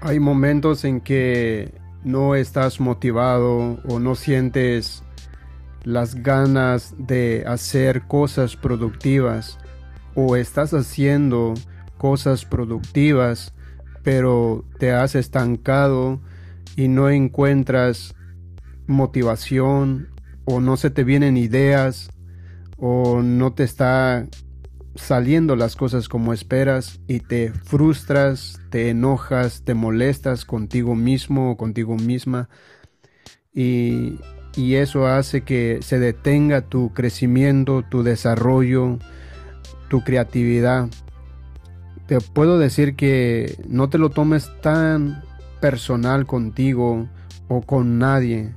Hay momentos en que no estás motivado o no sientes las ganas de hacer cosas productivas o estás haciendo cosas productivas pero te has estancado y no encuentras motivación o no se te vienen ideas o no te está saliendo las cosas como esperas y te frustras, te enojas, te molestas contigo mismo o contigo misma y, y eso hace que se detenga tu crecimiento, tu desarrollo, tu creatividad. Te puedo decir que no te lo tomes tan personal contigo o con nadie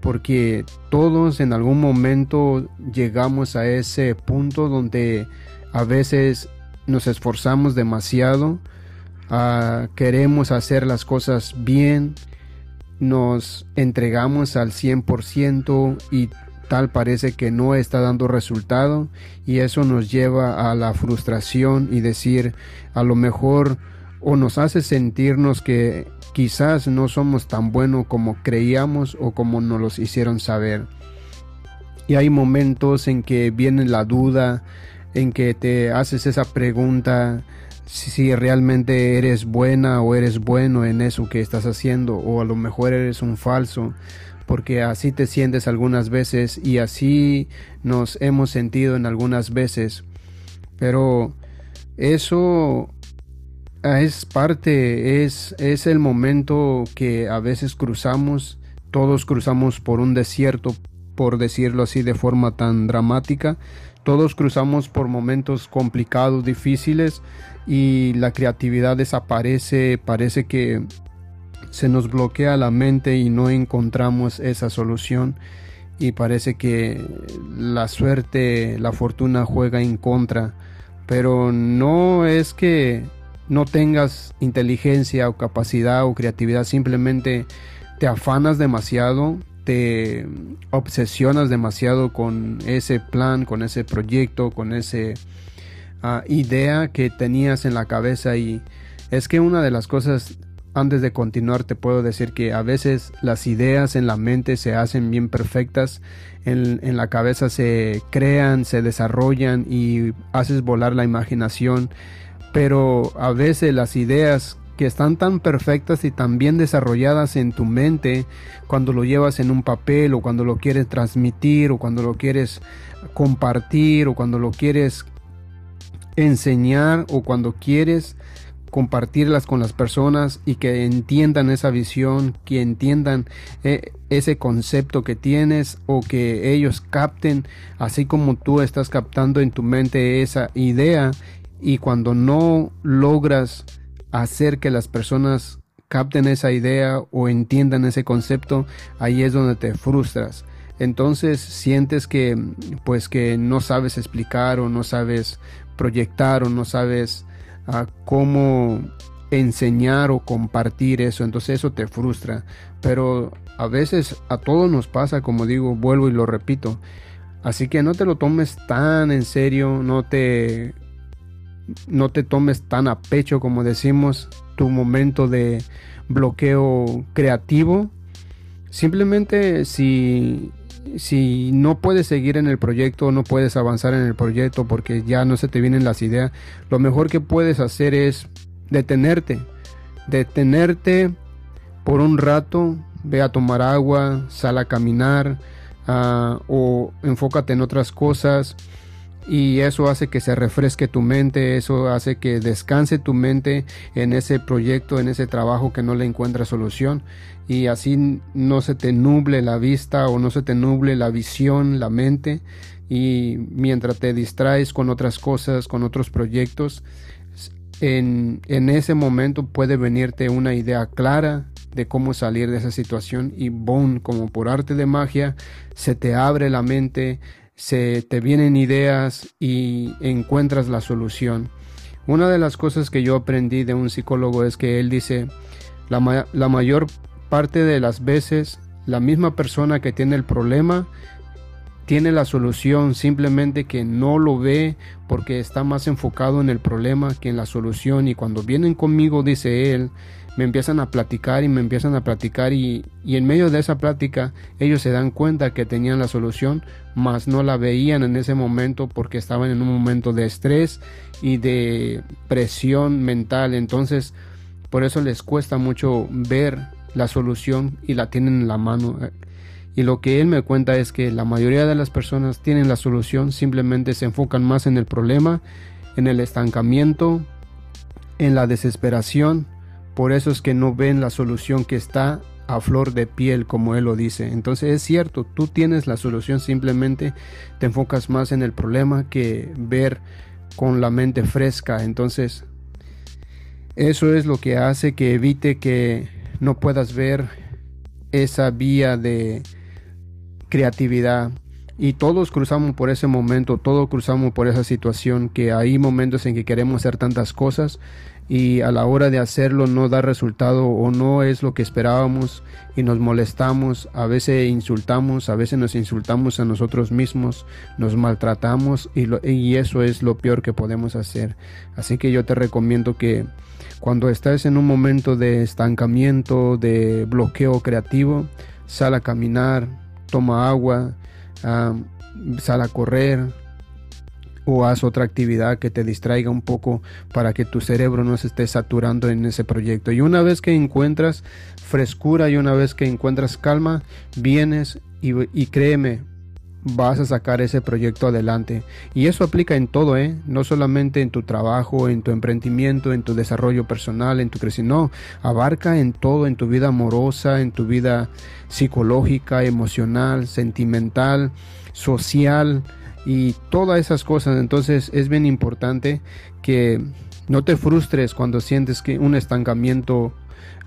porque todos en algún momento llegamos a ese punto donde a veces nos esforzamos demasiado, ah, queremos hacer las cosas bien, nos entregamos al 100% y tal parece que no está dando resultado y eso nos lleva a la frustración y decir a lo mejor o nos hace sentirnos que quizás no somos tan buenos como creíamos o como nos los hicieron saber. Y hay momentos en que viene la duda, en que te haces esa pregunta si realmente eres buena o eres bueno en eso que estás haciendo o a lo mejor eres un falso porque así te sientes algunas veces y así nos hemos sentido en algunas veces. Pero eso es parte es es el momento que a veces cruzamos todos cruzamos por un desierto por decirlo así de forma tan dramática todos cruzamos por momentos complicados, difíciles y la creatividad desaparece, parece que se nos bloquea la mente y no encontramos esa solución. Y parece que la suerte, la fortuna juega en contra, pero no es que no tengas inteligencia o capacidad o creatividad, simplemente te afanas demasiado, te obsesionas demasiado con ese plan, con ese proyecto, con esa ah, idea que tenías en la cabeza y es que una de las cosas antes de continuar te puedo decir que a veces las ideas en la mente se hacen bien perfectas, en, en, la cabeza se crean, se desarrollan y haces volar la imaginación, pero a veces las ideas que están tan perfectas y tan bien desarrolladas en tu mente cuando lo llevas en un papel o cuando lo quieres transmitir o cuando lo quieres compartir o cuando lo quieres enseñar o cuando quieres compartirlas con las personas y que entiendan esa visión, que entiendan eh, ese concepto que tienes o que ellos capten así como tú estás captando en tu mente esa idea y cuando no logras hacer que las personas capten esa idea o entiendan ese concepto, ahí es donde te frustras. Entonces sientes que pues que no sabes explicar o no sabes proyectar o no sabes ah, cómo enseñar o compartir eso, entonces eso te frustra. Pero a veces a todos nos pasa, como digo, vuelvo y lo repito. Así que no te lo tomes tan en serio, no te no te tomes tan a pecho como decimos tu momento de bloqueo creativo. Simplemente si, si no puedes seguir en el proyecto, no puedes avanzar en el proyecto porque ya no se te vienen las ideas, lo mejor que puedes hacer es detenerte. Detenerte por un rato, ve a tomar agua, sal a caminar ah, o enfócate en otras cosas y eso hace que se refresque tu mente, eso hace que descanse tu mente en ese proyecto, en ese trabajo que no le encuentra solución. Y así no se te nuble la vista o no se te nuble la visión, la mente. Y mientras te distraes con otras cosas, con otros proyectos, en, en ese momento puede venirte una idea clara de cómo salir de esa situación y boom, como por arte de magia, se te abre la mente, se te vienen ideas y encuentras la solución. Una de las cosas que yo aprendí de un psicólogo es que él dice, la, la mayor parte de las veces la misma persona que tiene el problema tiene la solución, simplemente que no lo ve porque está más enfocado en el problema que en la solución. Y cuando vienen conmigo, dice él, me empiezan a platicar y me empiezan a platicar y, y, en medio de esa plática ellos se dan cuenta que tenían la solución, mas no la veían en ese momento porque estaban en un momento de estrés y de presión mental. Entonces, por eso les cuesta mucho ver la solución y la tienen en la mano. Y lo que él me cuenta es que la mayoría de las personas tienen la solución, simplemente se enfocan más en el problema, en el estancamiento, en la desesperación. Por eso es que no ven la solución que está a flor de piel, como él lo dice. Entonces es cierto, tú tienes la solución, simplemente te enfocas más en el problema que ver con la mente fresca. Entonces, eso es lo que hace que evite que no puedas ver esa vía de creatividad. Y todos cruzamos por ese momento, todos cruzamos por esa situación, que hay momentos en que queremos hacer tantas cosas y a la hora de hacerlo no da resultado o no es lo que esperábamos y nos molestamos, a veces insultamos, a veces nos insultamos a nosotros mismos, nos maltratamos y, eso es lo peor que podemos hacer. Así que yo te recomiendo que cuando estés en un momento de estancamiento, de bloqueo creativo, sal a caminar, toma agua, sal a correr o haz otra actividad que te distraiga un poco para que tu cerebro no se esté saturando en ese proyecto. Y una vez que encuentras frescura y una vez que encuentras calma, vienes y, y créeme, vas a sacar ese proyecto adelante. Y eso aplica en todo, ¿eh? No solamente en tu trabajo, en tu emprendimiento, en tu desarrollo personal, en tu crecimiento. No, abarca en todo, en tu vida amorosa, en tu vida psicológica, emocional, sentimental, social y todas esas cosas. Entonces es bien importante que no te frustres cuando sientes que un estancamiento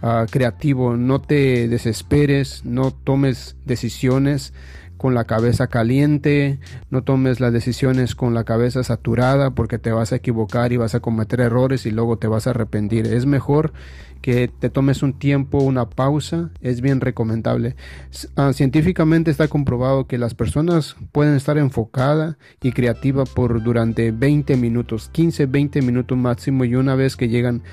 uh, creativo, no te desesperes, no tomes decisiones con la cabeza caliente, no tomes las decisiones con la cabeza saturada porque te vas a equivocar y vas a cometer errores y luego te vas a arrepentir. Es mejor que te tomes un tiempo, una pausa, es bien recomendable. Ah, científicamente está comprobado que las personas pueden estar enfocadas y creativas por durante 20 minutos, 15, 20 minutos máximo y una vez que llegan,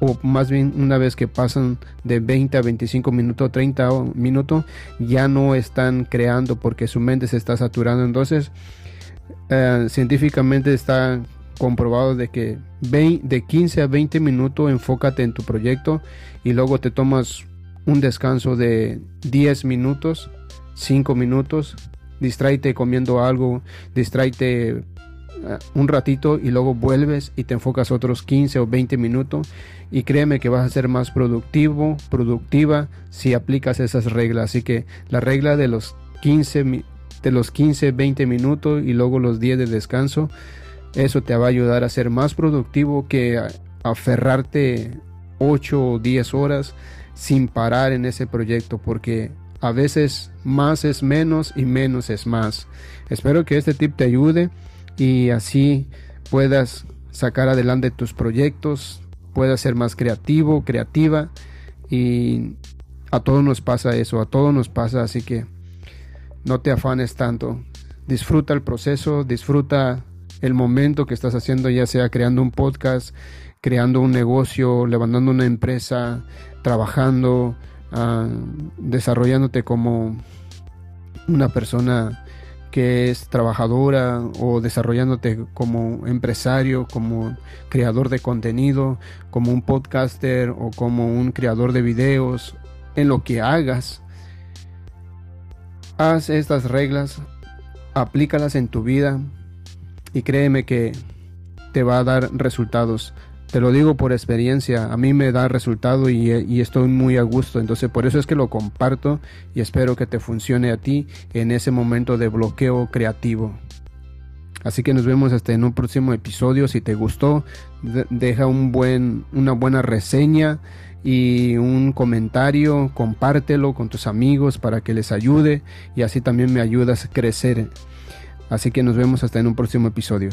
o más bien una vez que pasan de 20 a 25 minutos, 30 minutos, ya no están creando porque su mente se está saturando. Entonces, eh, científicamente está comprobado de que de 15 a 20 minutos enfócate en tu proyecto y luego te tomas un descanso de 10 minutos, 5 minutos, distráete comiendo algo, distráete eh, un ratito y luego vuelves y te enfocas otros 15 o 20 minutos y créeme que vas a ser más productivo, productiva si aplicas esas reglas. Así que la regla de los 15 de los 15, 20 minutos y luego los 10 de descanso eso te va a ayudar a ser más productivo que aferrarte 8 o 10 horas sin parar en ese proyecto porque a veces más es menos y menos es más. Espero que este tip te ayude y así puedas sacar adelante tus proyectos, puedas ser más creativo, creativa y a todos nos pasa eso, a todos nos pasa, así que no te afanes tanto. Disfruta el proceso, disfruta el momento que estás haciendo, ya sea creando un podcast, creando un negocio, levantando una empresa, trabajando, ah, desarrollándote como una persona que es trabajadora o desarrollándote como empresario, como creador de contenido, como un podcaster o como un creador de videos, en lo que hagas, haz estas reglas, aplícalas en tu vida y créeme que te va a dar resultados. Te lo digo por experiencia, a mí me da resultado y, estoy muy a gusto, entonces por eso es que lo comparto y espero que te funcione a ti en ese momento de bloqueo creativo. Así que nos vemos hasta en un próximo episodio. Si te gustó, deja una buena reseña y un comentario, compártelo con tus amigos para que les ayude y así también me ayudas a crecer. Así que nos vemos hasta en un próximo episodio.